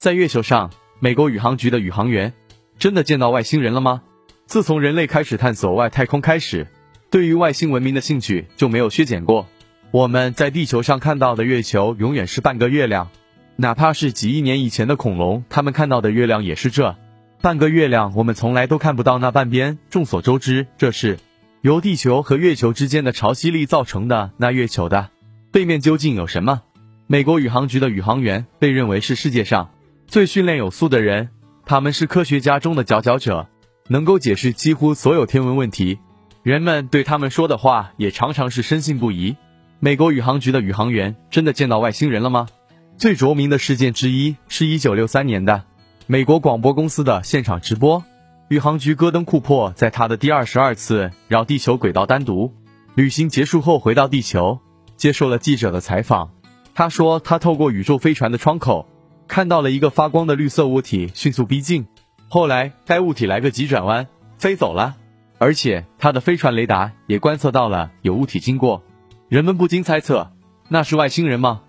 在月球上，美国宇航局的宇航员真的见到外星人了吗？自从人类开始探索外太空开始，对于外星文明的兴趣就没有削减过。我们在地球上看到的月球永远是半个月亮，哪怕是几亿年以前的恐龙，他们看到的月亮也是这半个月亮。我们从来都看不到那半边。众所周知，这是由地球和月球之间的潮汐力造成的。那月球的背面究竟有什么？美国宇航局的宇航员被认为是世界上。最训练有素的人，他们是科学家中的佼佼者，能够解释几乎所有天文问题。人们对他们说的话也常常是深信不疑。美国宇航局的宇航员真的见到外星人了吗？最着名的事件之一是一九六三年的美国广播公司的现场直播。宇航局戈登库珀在他的第二十二次绕地球轨道单独旅行结束后回到地球，接受了记者的采访。他说，他透过宇宙飞船的窗口。看到了一个发光的绿色物体迅速逼近，后来该物体来个急转弯飞走了，而且它的飞船雷达也观测到了有物体经过，人们不禁猜测那是外星人吗？